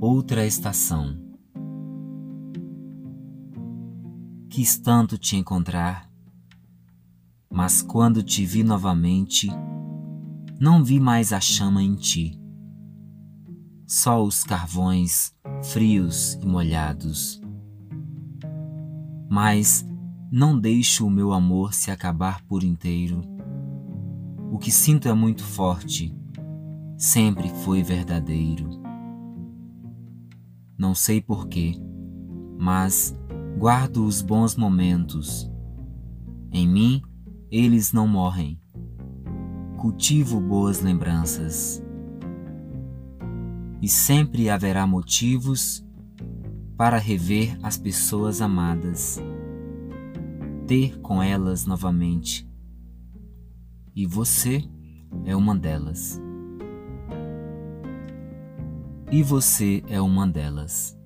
outra estação. Quis tanto te encontrar, mas quando te vi novamente, não vi mais a chama em ti, só os carvões frios e molhados. Mas não deixo o meu amor se acabar por inteiro. O que sinto é muito forte, sempre foi verdadeiro. Não sei porquê, mas guardo os bons momentos. Em mim, eles não morrem. Cultivo boas lembranças. E sempre haverá motivos para rever as pessoas amadas, ter com elas novamente. E você é uma delas. E você é uma delas.